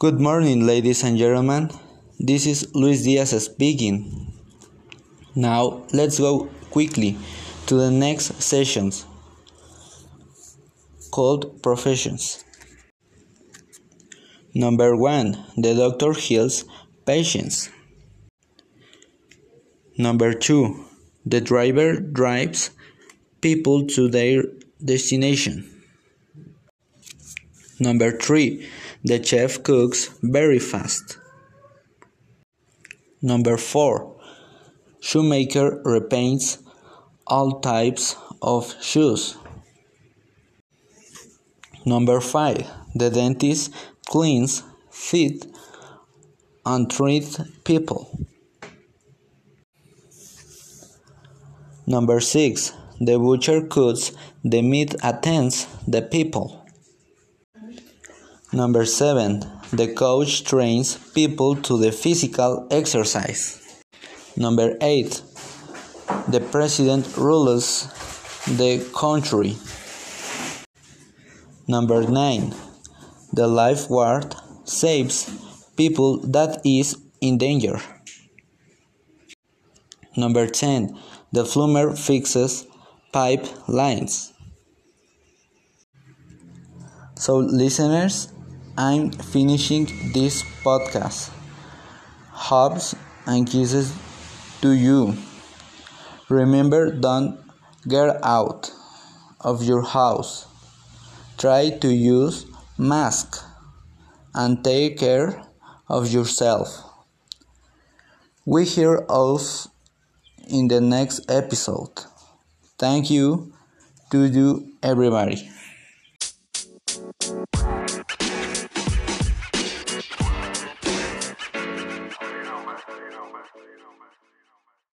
Good morning, ladies and gentlemen. This is Luis Diaz speaking. Now, let's go quickly to the next sessions called professions. Number one, the doctor heals patients. Number two, the driver drives people to their destination. Number three, the chef cooks very fast. Number 4. Shoemaker repaints all types of shoes. Number 5. The dentist cleans teeth and treats people. Number 6. The butcher cuts the meat attends the people. Number 7. The coach trains people to the physical exercise. Number 8. The president rules the country. Number 9. The lifeguard saves people that is in danger. Number 10. The plumber fixes pipe lines. So listeners, I'm finishing this podcast. Hugs and kisses to you. Remember, don't get out of your house. Try to use mask and take care of yourself. We hear us in the next episode. Thank you to you everybody.